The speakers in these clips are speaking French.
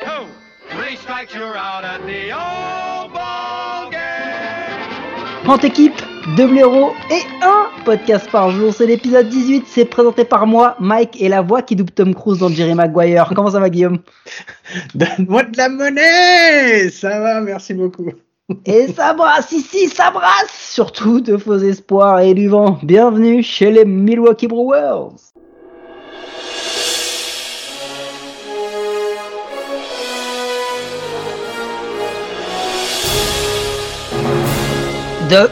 two, three strikes, you're out at the old ball game. 30 équipes, 2 blaireaux et un podcast par jour. C'est l'épisode 18, c'est présenté par moi, Mike, et la voix qui double Tom Cruise dans Jerry Maguire. Comment ça va Guillaume? Donne-moi de la monnaie Ça va, merci beaucoup. Et ça brasse ici, ça brasse Surtout de faux espoirs et du vent. Bienvenue chez les Milwaukee Brewers De...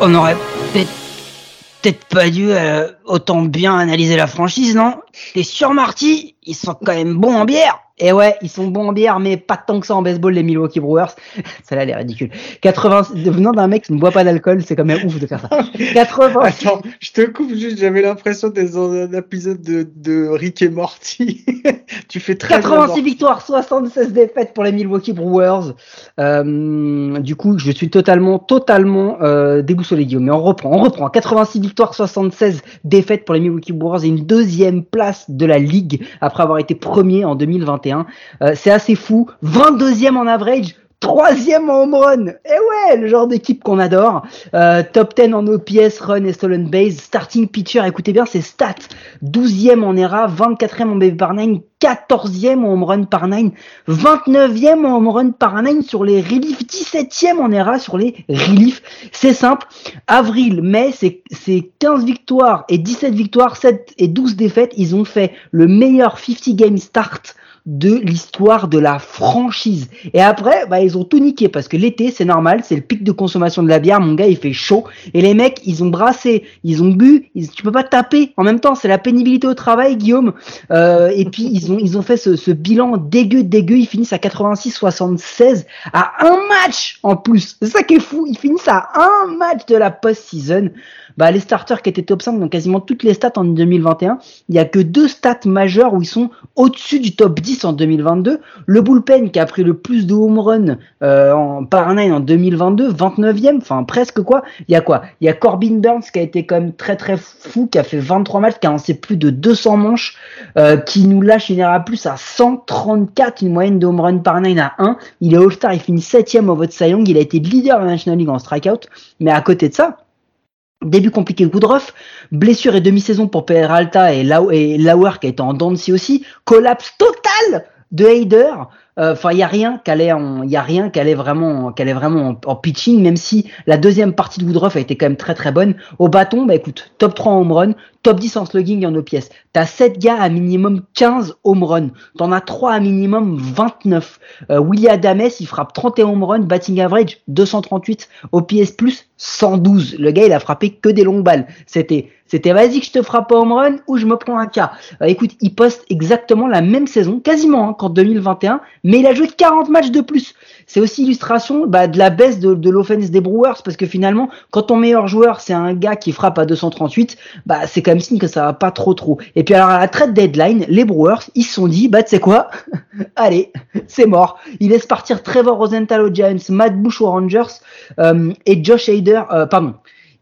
On aurait peut-être pas dû euh, autant bien analyser la franchise, non? T'es sûr, Marty? Ils sont quand même bons en bière et ouais, ils sont bons en bière, mais pas tant que ça en baseball, les Milwaukee Brewers. Ça là, elle est ridicule. 80, venant d'un mec qui ne boit pas d'alcool, c'est quand même ouf de faire ça. 80, Attends, je te coupe juste, j'avais l'impression d'être dans un épisode de, de Rick et Morty. tu fais très bien 86 Morty. victoires, 76 défaites pour les Milwaukee Brewers. Euh, du coup, je suis totalement, totalement euh, déboussolé, Guillaume. Mais on reprend, on reprend. 86 victoires, 76 défaites pour les Milwaukee Brewers et une deuxième place de la ligue après avoir été premier en 2021. Euh, c'est assez fou. 22e en average. Troisième en home run. Et ouais, le genre d'équipe qu'on adore. Euh, top 10 en OPS, run et stolen base. Starting pitcher, écoutez bien ses stats. 12e en ERA, 24e en BB par 9, 14e en home run par 9, 29e en home run par 9 sur les reliefs, 17e en ERA sur les reliefs. C'est simple. Avril, mai, c'est c'est 15 victoires et 17 victoires, 7 et 12 défaites. Ils ont fait le meilleur 50 game start de l'histoire de la franchise. Et après, bah, ils ont tout niqué parce que l'été, c'est normal, c'est le pic de consommation de la bière. Mon gars, il fait chaud. Et les mecs, ils ont brassé, ils ont bu. Tu peux pas taper. En même temps, c'est la pénibilité au travail, Guillaume. Euh, et puis, ils ont, ils ont fait ce, ce bilan dégueu, dégueu. Ils finissent à 86-76 à un match en plus. C'est ça qui est fou. Ils finissent à un match de la post-season. Bah, les starters qui étaient top 5 dans quasiment toutes les stats en 2021, il y a que deux stats majeures où ils sont au-dessus du top 10 en 2022. Le bullpen qui a pris le plus de home run euh, en, par nine en 2022, 29e, enfin presque quoi. Il y a quoi? Il y a Corbin Burns qui a été quand même très très fou, qui a fait 23 matchs, qui a lancé plus de 200 manches, euh, qui nous lâche une ERA plus à 134, une moyenne de home run par nine à 1. Il est All-Star, il finit 7e au vote Cy Young, il a été leader de la National League en strikeout, mais à côté de ça, Début compliqué Woodruff, blessure et demi-saison pour Peralta et, Lau et Lauer qui a été en dents de aussi, collapse total de Heider. Enfin, il y a rien qu'elle est y a rien qu'elle est vraiment, qu'elle est vraiment en, pitching, même si la deuxième partie de Woodruff a été quand même très très bonne. Au bâton, bah écoute, top 3 en home run, top 10 en slugging en OPS. T'as 7 gars à minimum 15 home run. T'en as 3 à minimum 29. Euh, Willie Adames, il frappe 31 home run, batting average 238, OPS plus 112. Le gars, il a frappé que des longues balles. C'était, c'était vas-y que je te frappe au home run ou je me prends un cas. Euh, écoute, il poste exactement la même saison, quasiment hein, qu'en 2021, mais il a joué 40 matchs de plus. C'est aussi illustration bah, de la baisse de, l'offense des Brewers parce que finalement, quand ton meilleur joueur c'est un gars qui frappe à 238, bah c'est quand même signe que ça va pas trop trop. Et puis alors à la trade deadline, les Brewers ils se sont dit bah tu sais quoi, allez c'est mort. Ils laissent partir Trevor Rosenthal aux Giants, Matt Bush aux Rangers euh, et Josh Hader, euh, pardon.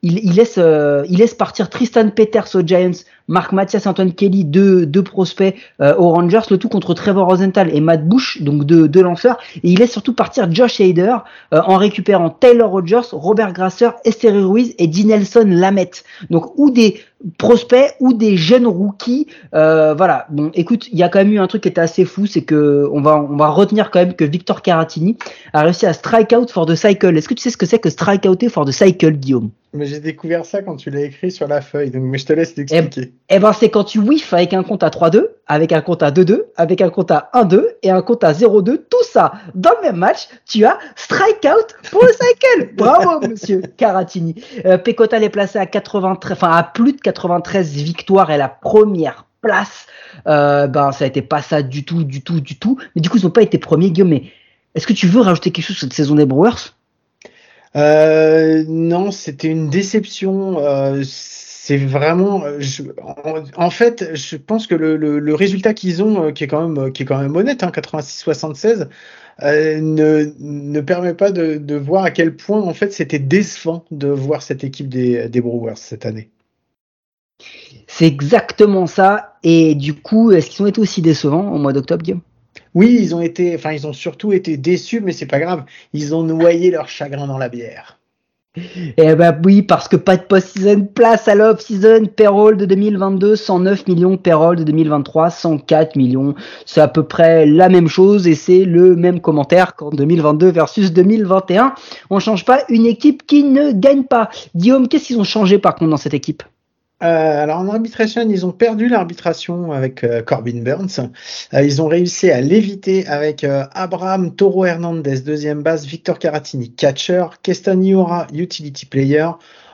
Il, il, euh, il laisse partir Tristan Peters aux Giants, Mark Mathias Antoine Kelly, deux, deux prospects euh, aux Rangers, le tout contre Trevor Rosenthal et Matt Bush, donc deux, deux lanceurs. Et il laisse surtout partir Josh Hader euh, en récupérant Taylor Rogers, Robert Grasser, Esther Ruiz et Dinelson Lamette. Donc ou des prospects ou des jeunes rookies. Euh, voilà. Bon, écoute, il y a quand même eu un truc qui était assez fou, c'est que on va on va retenir quand même que Victor Caratini a réussi à strike out for the cycle. Est-ce que tu sais ce que c'est que strike outer for the cycle, Guillaume? Mais j'ai découvert ça quand tu l'as écrit sur la feuille, donc mais je te laisse l'expliquer. Eh ben, c'est quand tu whiff avec un compte à 3-2, avec un compte à 2-2, avec un compte à 1-2 et un compte à 0-2. Tout ça dans le même match, tu as strike out pour le cycle. Bravo, monsieur Caratini. Euh, Pecota est placé à 93, enfin à plus de 93 victoires et la première place. Euh, ben, ça a été pas ça du tout, du tout, du tout. Mais du coup, ils n'ont pas été premiers, Guillaume. Mais est-ce que tu veux rajouter quelque chose sur cette saison des Brewers? Euh, Non, c'était une déception. Euh, c'est vraiment, je, en, fait, je pense que le, le, le résultat qu'ils ont, euh, qui est quand même, qui est quand même honnête, hein, 86-76, euh, ne, ne permet pas de, de, voir à quel point en fait c'était décevant de voir cette équipe des, des Brewers cette année. C'est exactement ça. Et du coup, est-ce qu'ils ont été aussi décevants au mois d'octobre, Guillaume? Oui, ils ont été, enfin, ils ont surtout été déçus, mais c'est pas grave. Ils ont noyé leur chagrin dans la bière. Eh ben oui, parce que pas de post-season, place à l'off-season, payroll de 2022, 109 millions, payroll de 2023, 104 millions. C'est à peu près la même chose et c'est le même commentaire qu'en 2022 versus 2021. On change pas une équipe qui ne gagne pas. Guillaume, qu'est-ce qu'ils ont changé par contre dans cette équipe? Euh, alors en arbitration, ils ont perdu l'arbitration avec euh, Corbin Burns. Euh, ils ont réussi à l'éviter avec Abraham Toro Hernandez, deuxième base, Victor Caratini, catcher, Keston Iora, utility player,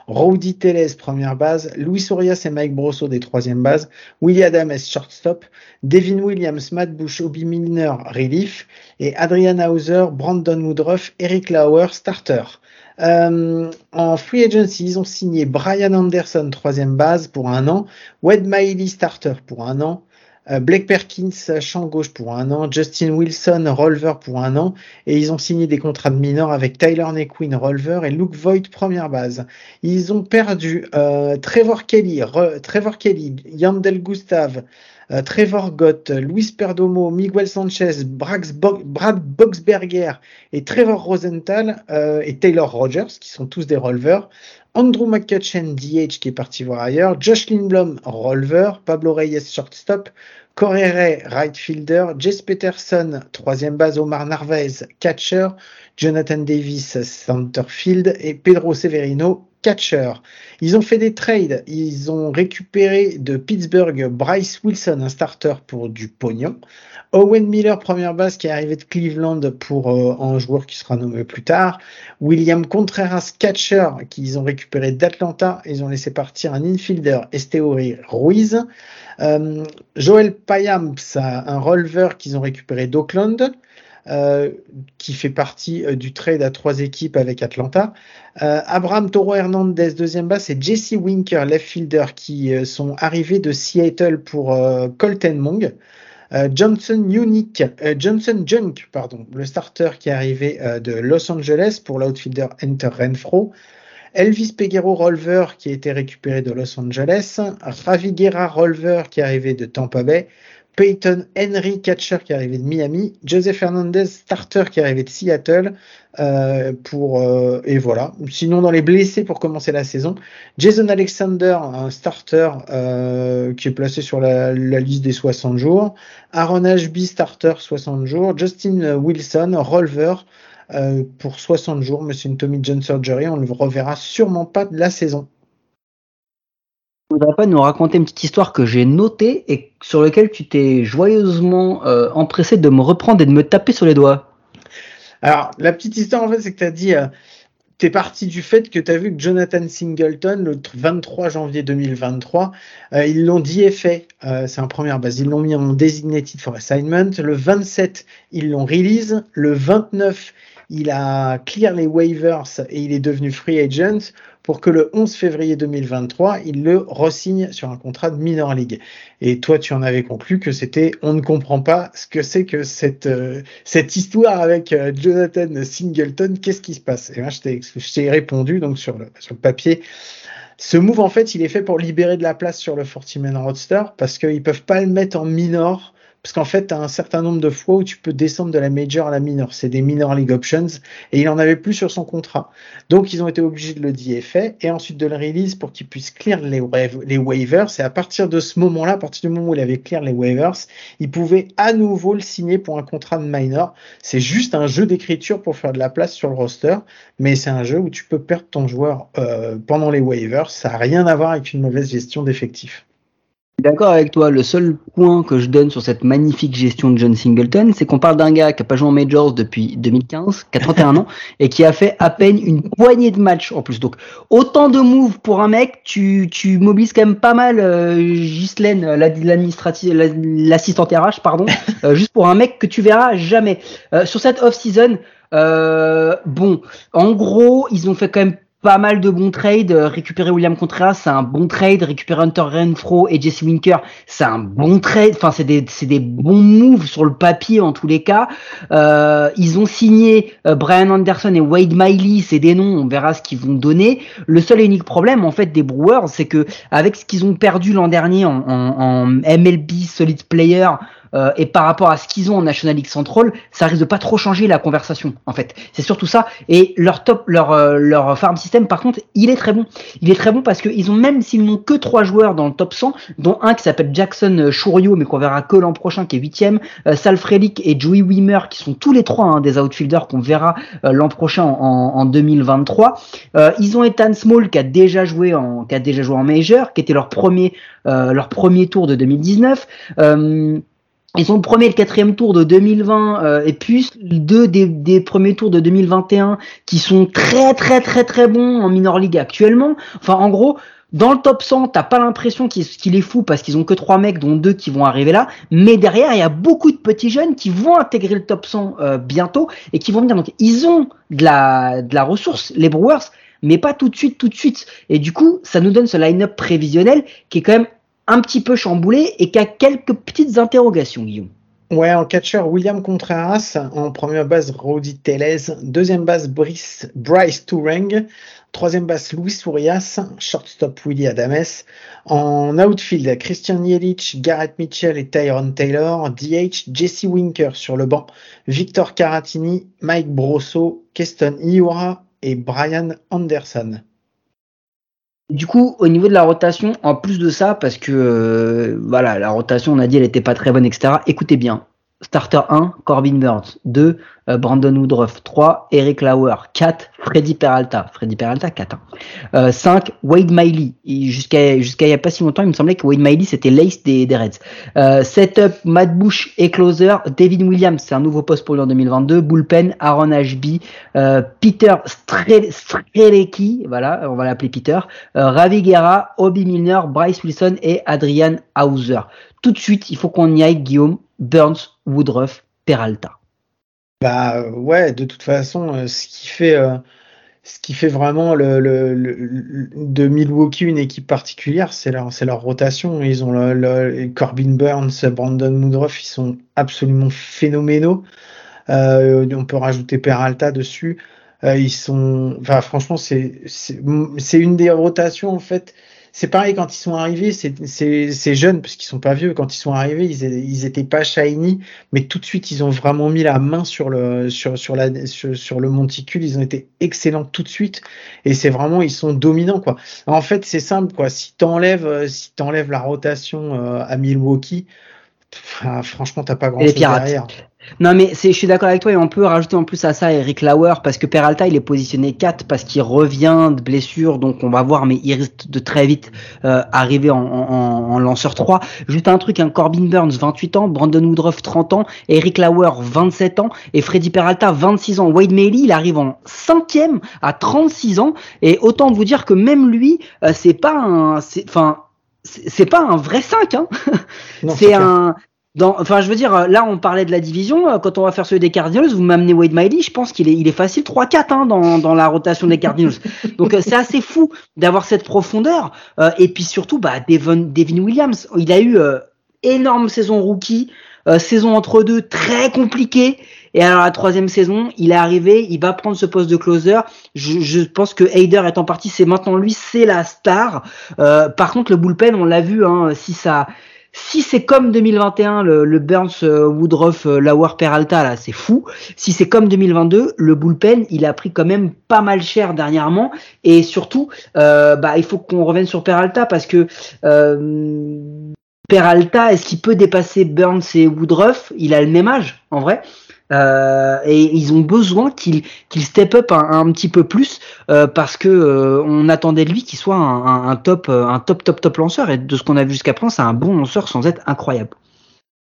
Rowdy Teles, première base, Luis Urias et Mike Brosso des troisième base, William Adams, shortstop, Devin Williams, Matt Bush, Obi Milner, relief, et Adrian Hauser, Brandon Woodruff, Eric Lauer, starter. Euh, en free agency, ils ont signé Brian Anderson, troisième base pour un an, Wade Miley, starter pour un an, Blake Perkins, champ gauche pour un an, Justin Wilson, Rolver pour un an, et ils ont signé des contrats de mineurs avec Tyler Nequin, Rolver et Luke Voigt, première base. Ils ont perdu euh, Trevor Kelly, Trevor Kelly, Yandel Gustav, euh, Trevor Gott, Luis Perdomo, Miguel Sanchez, Brad Boxberger et Trevor Rosenthal euh, et Taylor Rogers, qui sont tous des rolvers. Andrew McCutcheon, DH, qui est parti voir ailleurs. Josh Lindblom, rolver. Pablo Reyes, shortstop. Correre, right fielder. Jess Peterson, troisième base. Omar Narvaez, catcher. Jonathan Davis, centerfield. Et Pedro Severino, catcher. Ils ont fait des trades. Ils ont récupéré de Pittsburgh Bryce Wilson, un starter pour du pognon. Owen Miller, première base, qui est arrivé de Cleveland pour euh, un joueur qui sera nommé plus tard. William Contreras, catcher, qu'ils ont récupéré d'Atlanta. Ils ont laissé partir un infielder, Esteori Ruiz. Euh, Joel Payams, un releveur qu'ils ont récupéré d'Oakland. Euh, qui fait partie euh, du trade à trois équipes avec Atlanta. Euh, Abraham Toro Hernandez, deuxième base, et Jesse Winker, left fielder, qui sont arrivés de Seattle pour Colton Mong. Johnson Unique, Johnson Junk, pardon, le starter qui est arrivé de Los Angeles pour l'outfielder Enter Renfro. Elvis Peguero Rolver qui a été récupéré de Los Angeles. Ravi Guerra Rolver qui est arrivé de Tampa Bay. Peyton Henry, catcher qui est arrivé de Miami, Joseph Hernandez, starter qui est arrivé de Seattle, euh, euh, et voilà. Sinon dans les blessés pour commencer la saison, Jason Alexander, starter euh, qui est placé sur la, liste des 60 jours, Aaron Ashby, starter 60 jours, Justin Wilson, rolver pour 60 jours, mais Tommy John surgery, on le reverra sûrement pas de la saison. ne voudrais pas nous raconter une petite histoire que j'ai notée et sur laquelle tu t'es joyeusement euh, empressé de me reprendre et de me taper sur les doigts Alors, la petite histoire, en fait, c'est que tu as dit, euh, tu es parti du fait que tu as vu que Jonathan Singleton, le 23 janvier 2023, euh, ils l'ont dit et fait. Euh, c'est en première base. Ils l'ont mis en designated for assignment. Le 27, ils l'ont release. Le 29, il a clear les waivers et il est devenu free agent pour que le 11 février 2023, il le resigne sur un contrat de minor league. Et toi, tu en avais conclu que c'était, on ne comprend pas ce que c'est que cette, euh, cette histoire avec euh, Jonathan Singleton, qu'est-ce qui se passe? Et moi, je t'ai répondu donc sur le, sur le papier. Ce move, en fait, il est fait pour libérer de la place sur le 40-man roadster parce qu'ils peuvent pas le mettre en minor parce qu'en fait, tu as un certain nombre de fois où tu peux descendre de la major à la minor. C'est des minor league options. Et il en avait plus sur son contrat. Donc, ils ont été obligés de le DFA et ensuite de le release pour qu'il puisse clear les, les waivers. Et à partir de ce moment-là, à partir du moment où il avait clear les waivers, il pouvait à nouveau le signer pour un contrat de minor. C'est juste un jeu d'écriture pour faire de la place sur le roster. Mais c'est un jeu où tu peux perdre ton joueur euh, pendant les waivers. Ça n'a rien à voir avec une mauvaise gestion d'effectifs. D'accord avec toi. Le seul point que je donne sur cette magnifique gestion de John Singleton, c'est qu'on parle d'un gars qui a pas joué en majors depuis 2015, qui a 31 ans et qui a fait à peine une poignée de matchs en plus. Donc autant de moves pour un mec, tu, tu mobilises quand même pas mal euh, Ghislaine, l'assistante RH, pardon, euh, juste pour un mec que tu verras jamais. Euh, sur cette off-season, euh, bon, en gros, ils ont fait quand même pas mal de bons trades. Récupérer William Contreras, c'est un bon trade. Récupérer Hunter Renfro et Jesse Winker, c'est un bon trade. Enfin, c'est des, c'est des bons moves sur le papier en tous les cas. Euh, ils ont signé euh, Brian Anderson et Wade Miley, c'est des noms. On verra ce qu'ils vont donner. Le seul et unique problème en fait des Brewers, c'est que avec ce qu'ils ont perdu l'an dernier en, en, en MLB Solid Player, euh, et par rapport à ce qu'ils ont en National League Central, ça risque de pas trop changer la conversation en fait. C'est surtout ça. Et leur top, leur euh, leur farm system par contre, il est très bon. Il est très bon parce qu'ils ont même s'ils n'ont que trois joueurs dans le top 100, dont un qui s'appelle Jackson Chourio, mais qu'on verra que l'an prochain, qui est huitième, euh, Sal Frelick et Joey Wimmer, qui sont tous les trois hein, des outfielders qu'on verra euh, l'an prochain en, en 2023. ils ont Ethan Small qui a déjà joué en qui a déjà joué en major, qui était leur premier leur premier tour de 2019. Ils premier et le quatrième tour de 2020 euh, et puis deux des, des, premiers tours de 2021 qui sont très très très très bons en minor league actuellement. Enfin en gros, dans le top 100, t'as pas l'impression qu'il est fou parce qu'ils ont que trois mecs dont deux qui vont arriver là, mais derrière il y a beaucoup de petits jeunes qui vont intégrer le top 100 euh, bientôt et qui vont venir. Donc ils ont de la de la ressource les Brewers, mais pas tout de suite tout de suite. Et du coup, ça nous donne ce line-up prévisionnel qui est quand même un petit peu chamboulé et qui quelques petites interrogations, Guillaume. Ouais, en catcher, William Contreras. En première base, Rodi Teles. Deuxième base, Brice, Bryce Toureng. Troisième base, Luis Furias. Shortstop, Willie Adames. En outfield, Christian Yelich, Garrett Mitchell et Tyron Taylor. DH, Jesse Winker sur le banc. Victor Caratini, Mike Brosso, Keston Iura et Brian Anderson. Du coup, au niveau de la rotation, en plus de ça, parce que euh, voilà, la rotation, on a dit, elle était pas très bonne, etc. Écoutez bien. Starter 1, Corbin Burns. 2, euh, Brandon Woodruff. 3, Eric Lauer. 4, Freddy Peralta. Freddy Peralta, 4. Hein. 5, euh, Wade Miley. Jusqu'à jusqu'à il y a pas si longtemps, il me semblait que Wade Miley, c'était l'ace des, des Reds. Euh, setup, Matt Bush et closer. David Williams, c'est un nouveau poste pour lui en 2022. Bullpen, Aaron Ashby. Peter Strelecki, voilà, on va l'appeler Peter. Ravi Guerra, Obi Milner, Bryce Wilson et Adrian Hauser. Tout de suite, il faut qu'on y aille, Guillaume. Burns, Woodruff, Peralta. Bah ouais, de toute façon, euh, ce qui fait, euh, ce qui fait vraiment le, le, de Milwaukee une équipe particulière, c'est leur, c'est leur rotation. Ils ont le, Corbin Burns, Brandon Woodruff, ils sont absolument phénoménaux. Euh, on peut rajouter Peralta dessus. ils sont, enfin franchement, c'est, c'est une des rotations en fait c'est pareil quand ils sont arrivés, c'est jeunes parce qu'ils sont pas vieux. Quand ils sont arrivés, ils, ils étaient pas shiny, mais tout de suite ils ont vraiment mis la main sur le sur sur la sur, le monticule. Ils ont été excellents tout de suite et c'est vraiment ils sont dominants quoi. En fait c'est simple quoi. Si t'enlèves euh, si t'enlèves la rotation euh, à Milwaukee, franchement t'as pas grand chose derrière. Non, mais c'est, je suis d'accord avec toi et on peut rajouter en plus à ça Eric Lauer parce que Peralta il est positionné 4 parce qu'il revient de blessure donc on va voir mais il risque de très vite euh, arriver en, en, en, lanceur 3. Juste un truc, un Corbin Burns 28 ans, Brandon Woodruff 30 ans, Eric Lauer 27 ans et Freddy Peralta 26 ans. Wade Maley il arrive en cinquième à 36 ans et autant vous dire que même lui euh, c'est pas un, enfin c'est pas un vrai 5 hein. c'est un enfin, je veux dire, là, on parlait de la division. Euh, quand on va faire celui des Cardinals, vous m'amenez Wade Miley. Je pense qu'il est, il est facile 3-4 hein, dans, dans la rotation des Cardinals. Donc, euh, c'est assez fou d'avoir cette profondeur. Euh, et puis surtout, bah, Devin, Devin Williams, il a eu énorme saison rookie, saison entre deux très compliquée. Et alors la troisième saison, il est arrivé, il va prendre ce poste de closer. Je, je pense que Hayder est en partie, c'est maintenant lui, c'est la star. par contre, le bullpen, on l'a vu, hein, si ça, si c'est comme 2021, le, Burns, euh, Woodruff, euh, Lauer, Peralta, là, c'est fou. Si c'est comme 2022, le bullpen, il a pris quand même pas mal cher dernièrement. Et surtout, euh, bah, il faut qu'on revienne sur Peralta parce que Peralta, est-ce qu'il peut dépasser Burns et Woodruff? Il a le même âge, en vrai. Euh, et ils ont besoin qu'il qu'il step up un, un, petit peu plus euh, parce que euh, on attendait de lui qu'il soit un, un, un, top un top top top lanceur et de ce qu'on a vu jusqu'à présent c'est un bon lanceur sans être incroyable.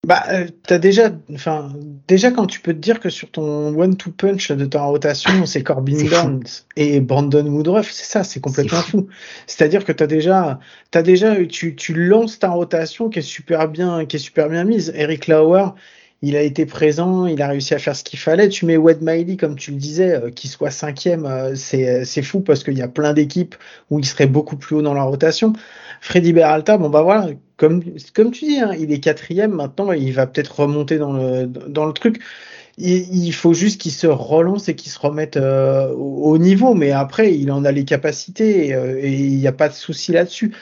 Bah, euh, t'as déjà, enfin, déjà quand tu peux te dire que sur ton one-two punch de ta rotation, c'est Corbin Burns et Brandon Woodruff, c'est ça, c'est complètement fou. fou. C'est-à-dire que t'as déjà, t'as déjà, tu, tu lances ta rotation qui est super bien, qui est super bien mise. Eric Lauer, il a été présent, il a réussi à faire ce qu'il fallait. Tu mets Wade Miley, comme tu le disais, euh, qui soit cinquième, euh, c'est, c'est fou parce qu'il y a plein d'équipes où il serait beaucoup plus haut dans la rotation. Freddy Beralta, bon bah voilà, comme, tu dis, hein, il est quatrième maintenant, il va peut-être remonter dans le, dans le truc. Il, faut juste qu'il se relance et qu'il se remette euh, au, niveau, mais après, il en a les capacités euh, et il n'y a pas de souci là-dessus.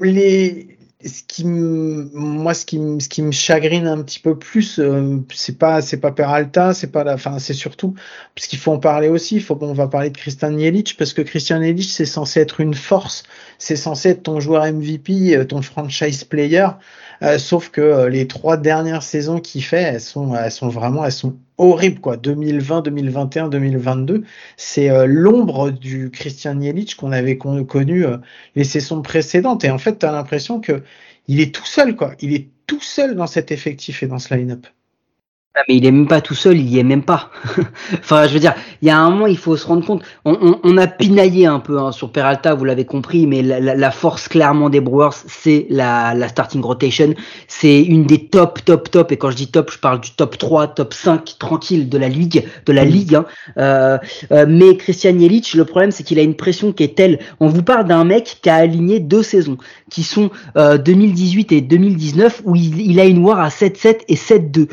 Les, ce qui moi ce qui ce qui me chagrine un petit peu plus euh, c'est pas c'est pas Peralta c'est pas la enfin c'est surtout parce qu'il faut en parler aussi il faut on va parler de Christian Jelic parce que Christian Jelic c'est censé être une force c'est censé être ton joueur MVP euh, ton franchise player euh, sauf que euh, les trois dernières saisons qu'il fait elles sont elles sont vraiment elles sont horribles quoi. 2020 2021 2022 c'est euh, l'ombre du Christian Jelic qu'on avait connu euh, les saisons précédentes. Et en fait tu l'impression que il est tout seul quoi. Il est tout seul dans cet effectif et dans ce line-up mais il est même pas tout seul, il y est même pas. enfin, je veux dire, il y a un moment, il faut se rendre compte. On, on, on a pinaillé un peu hein, sur Peralta, vous l'avez compris, mais la, la, la, force clairement des Brewers, c'est la, la starting rotation. C'est une des top, top, top. Et quand je dis top, je parle du top 3, top 5 tranquille de la ligue, de la ligue. Hein. Euh, euh, mais Christian Jelic, le problème, c'est qu'il a une pression qui est telle. On vous parle d'un mec qui a aligné deux saisons, qui sont euh, 2018 et 2019, où il, il a une war à 7-7 et 7-2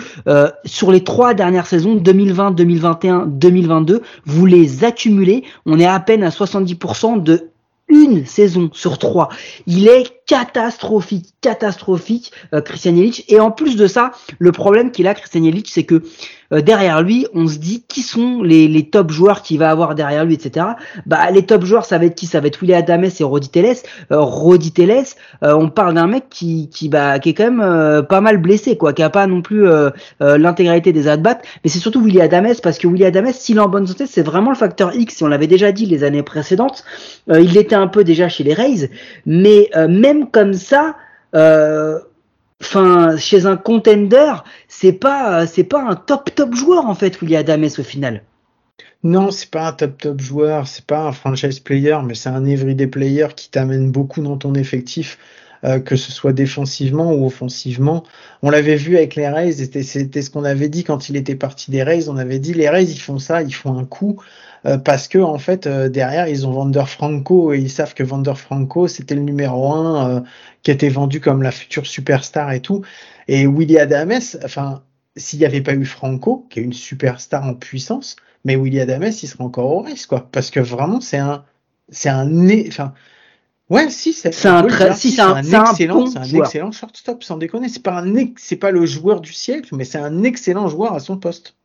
sur les trois dernières saisons, 2020, 2021, 2022, vous les accumulez, on est à peine à 70% de une saison sur trois. Il est catastrophique, catastrophique, euh, Christian Jelic. Et en plus de ça, le problème qu'il a, Christian Jelic, c'est que euh, derrière lui, on se dit qui sont les, les top joueurs qu'il va avoir derrière lui, etc. Bah, les top joueurs, ça va être qui? Ça va être William Adames et Rodi Teles. Euh, Rodi Teles, euh, on parle d'un mec qui, qui, bah, qui est quand même pas mal blessé, quoi, qui a pas non plus l'intégralité des at-bats. Mais c'est surtout William Adames, parce que William Adames, s'il est en bonne santé, c'est vraiment le facteur X. Si on l'avait déjà dit les années précédentes, il était un peu déjà chez les Rays, mais même comme ça, euh, enfin chez un contender, c'est pas c'est pas un top top joueur en fait William Adames au final. Non, c'est pas un top top joueur, c'est pas un franchise player, mais c'est un everyday player qui t'amène beaucoup dans ton effectif. Euh, que ce soit défensivement ou offensivement. On l'avait vu avec les Rays, c'était ce qu'on avait dit quand il était parti des Rays. On avait dit les Rays, ils font ça, ils font un coup euh, parce que en fait euh, derrière ils ont Vander Franco et ils savent que Vander Franco c'était le numéro un euh, qui était vendu comme la future superstar et tout. Et Willy Adames, enfin s'il n'y avait pas eu Franco qui est une superstar en puissance, mais Willy Adames il serait encore au risque quoi, parce que vraiment c'est un c'est un enfin Ouais, si, c'est un, très, si, c'est un, un, excellent, c'est un excellent shortstop, sans déconner. C'est pas un, c'est pas le joueur du siècle, mais c'est un excellent joueur à son poste.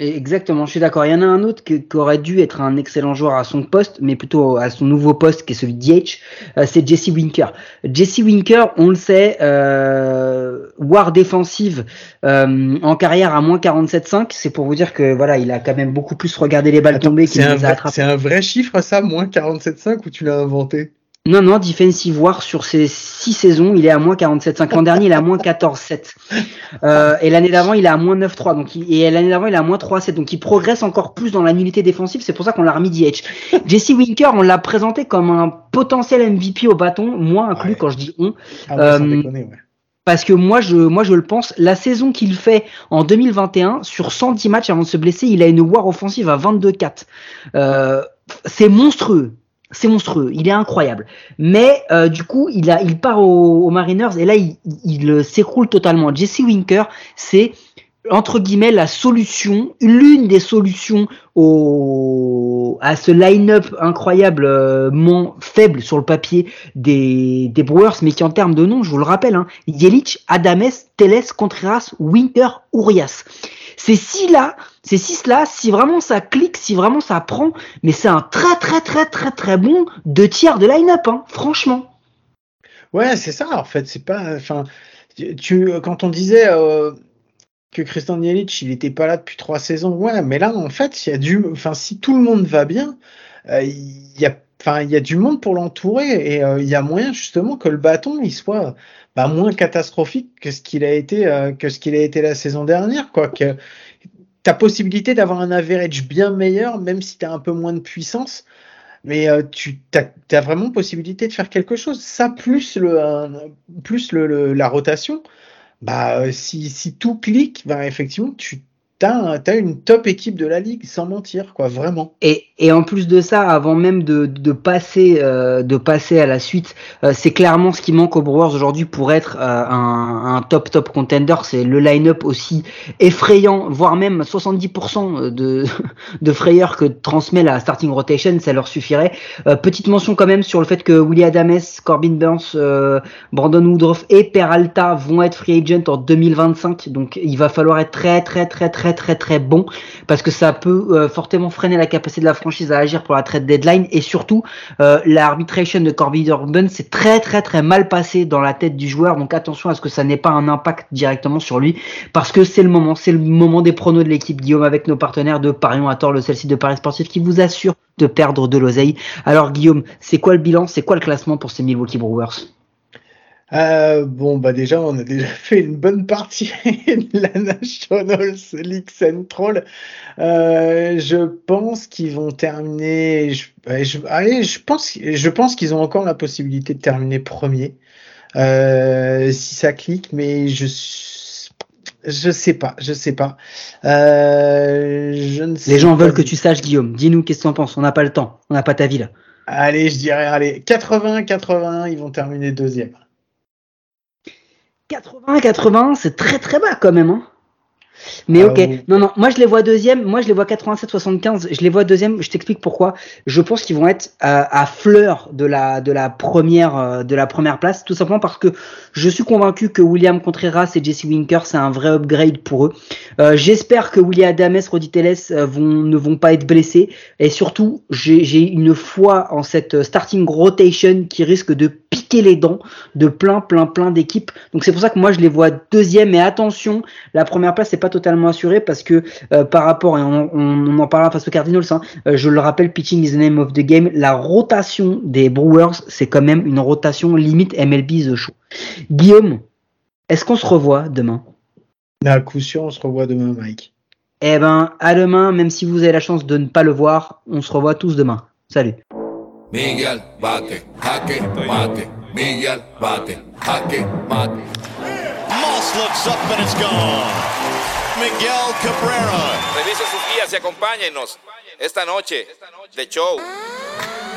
Exactement, je suis d'accord. Il y en a un autre qui, qui, aurait dû être un excellent joueur à son poste, mais plutôt à son nouveau poste qui est celui de DH, euh, c'est Jesse Winker. Jesse Winker, on le sait, euh, war défensive euh, en carrière à moins 47,5. C'est pour vous dire que voilà, il a quand même beaucoup plus regardé les balles Attends, tomber qu'il les a attrapées. C'est un vrai chiffre ça, moins 47,5 ou tu l'as inventé? Non, non, defensive war sur ces six saisons, il est à moins 47,5. L'an dernier, il est à moins 14,7. Euh, et l'année d'avant, il est à moins 9,3. Donc, il, et l'année d'avant, il est à moins 3,7. Donc, il progresse encore plus dans la unité défensive. C'est pour ça qu'on l'a remis DH. Jesse Winker, on l'a présenté comme un potentiel MVP au bâton, moi inclus ouais. quand je dis on. Ah ouais, euh, déconner, ouais. Parce que moi je, moi, je le pense, la saison qu'il fait en 2021, sur 110 matchs avant de se blesser, il a une war offensive à 22-4. Euh, c'est monstrueux c'est monstrueux, il est incroyable. Mais euh, du coup, il a, il part aux, Mariners et là, il, il, il s'écroule totalement. Jesse Winker, c'est entre guillemets la solution, l'une des solutions au, à ce line-up incroyablement faible sur le papier des, des Brewers, mais qui en termes de nom, je vous le rappelle, hein, Yelich, Adames, Teles, Contreras, Winker, Urias. Ces six-là, ces six-là, si vraiment ça clique, si vraiment ça prend, mais c'est un très très très très très bon deux tiers de line-up, hein, franchement. Ouais, c'est ça, en fait, c'est pas, enfin, tu, quand on disait, euh, que Christian Jelic, il était pas là depuis trois saisons. Ouais, mais là, en fait, il y a du, enfin, si tout le monde va bien, euh, il y a, enfin, il y a du monde pour l'entourer et euh, il y a moyen justement que le bâton, il soit bah, moins catastrophique que ce qu'il a été, euh, que ce qu'il a été la saison dernière, quoi. Que ta possibilité d'avoir un average bien meilleur, même si tu as un peu moins de puissance, mais tu as, vraiment possibilité de faire quelque chose. Ça plus le, plus le, la rotation bah si, si tout clique, bah effectivement tu t'as as une top équipe de la ligue, sans mentir, quoi, vraiment. Et, en plus de ça, avant même de, passer euh, de passer à la suite, euh, c'est clairement ce qui manque aux Brewers aujourd'hui pour être euh, un, top top contender. C'est le line-up aussi effrayant, voire même 70% de, de frayeur que transmet la starting rotation, ça leur suffirait. petite mention quand même sur le fait que Willie Adames, Corbin Burns, Brandon Woodruff et Peralta vont être free agent en 2025. Donc il va falloir être très très très très très très bon parce que ça peut euh, fortement freiner la capacité de la franchise à agir pour la trade deadline. Et surtout euh, l'arbitration de Corbin Urban c'est très très très mal passé dans la tête du joueur. Donc attention à ce que ça n'ait pas un impact directement sur lui parce que c'est le moment c'est le moment des pronos de l'équipe Guillaume avec nos partenaires de Parion à tort le celle-ci de Paris Sportif qui vous assure de perdre de l'oseille. Alors Guillaume c'est quoi le bilan c'est quoi le classement pour ces Milwaukee Brewers? Euh, bon, bah déjà, on a déjà fait une bonne partie de la National League Central. Euh, je pense qu'ils vont terminer. Je, je, allez, je pense, je pense qu'ils ont encore la possibilité de terminer premier euh, si ça clique, mais je je sais pas, je sais pas. Euh, je ne sais Les gens veulent que tu saches, Guillaume. Dis-nous qu'est-ce que tu en penses? On n'a pas le temps. On n'a pas ta vie là. Allez, je dirais, allez, 80-81, ils vont terminer deuxième. 80-80, c'est très très bas quand même. Hein. Mais ah ok, non, non, moi je les vois deuxième, moi je les vois 87-75, je les vois deuxième, je t'explique pourquoi. Je pense qu'ils vont être à, à, fleur de la, de, la première, euh, de la première place, tout simplement parce que je suis convaincu que William Contreras et Jesse Winker, c'est un vrai upgrade pour eux. Euh, J'espère que William Adames, Roddy Teles euh, vont, ne vont pas être blessés, et surtout, j'ai une foi en cette starting rotation qui risque de piquer les dents de plein, plein, plein d'équipes. Donc c'est pour ça que moi je les vois deuxième, mais attention, la première place c'est pas totalement assuré parce que euh, par rapport, et on, en parlera face aux Cardinals, hein, euh, je le rappelle, pitching is the name of the game, la rotation des Brewers, c'est quand même une rotation limite MLB The Show. Guillaume, est-ce qu'on se revoit demain? À coup sûr, on se revoit demain, Mike. Eh ben, à demain, même si vous avez la chance de ne pas le voir, on se revoit tous demain. Salut. Miguel, bate, jaque, mate. Miguel, bate, jaque, mate. Moss looks up and it's gone. Miguel Cabrera. Revise sus guías y acompáñenos esta noche de show.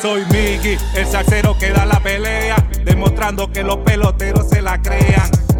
Soy Miggy, el salsero que da la pelea, demostrando que los peloteros se la crean.